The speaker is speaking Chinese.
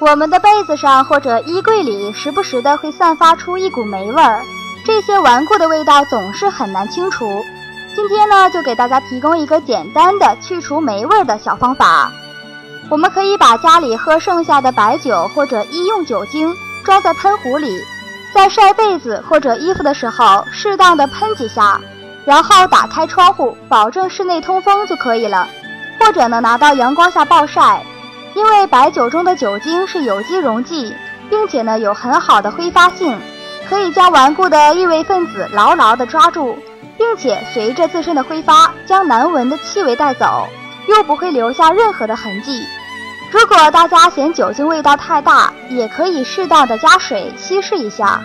我们的被子上或者衣柜里时不时的会散发出一股霉味儿，这些顽固的味道总是很难清除。今天呢，就给大家提供一个简单的去除霉味儿的小方法。我们可以把家里喝剩下的白酒或者医用酒精装在喷壶里，在晒被子或者衣服的时候，适当的喷几下，然后打开窗户，保证室内通风就可以了。或者呢，拿到阳光下暴晒，因为白酒中的酒精是有机溶剂，并且呢有很好的挥发性，可以将顽固的异味分子牢牢地抓住。并且随着自身的挥发，将难闻的气味带走，又不会留下任何的痕迹。如果大家嫌酒精味道太大，也可以适当的加水稀释一下。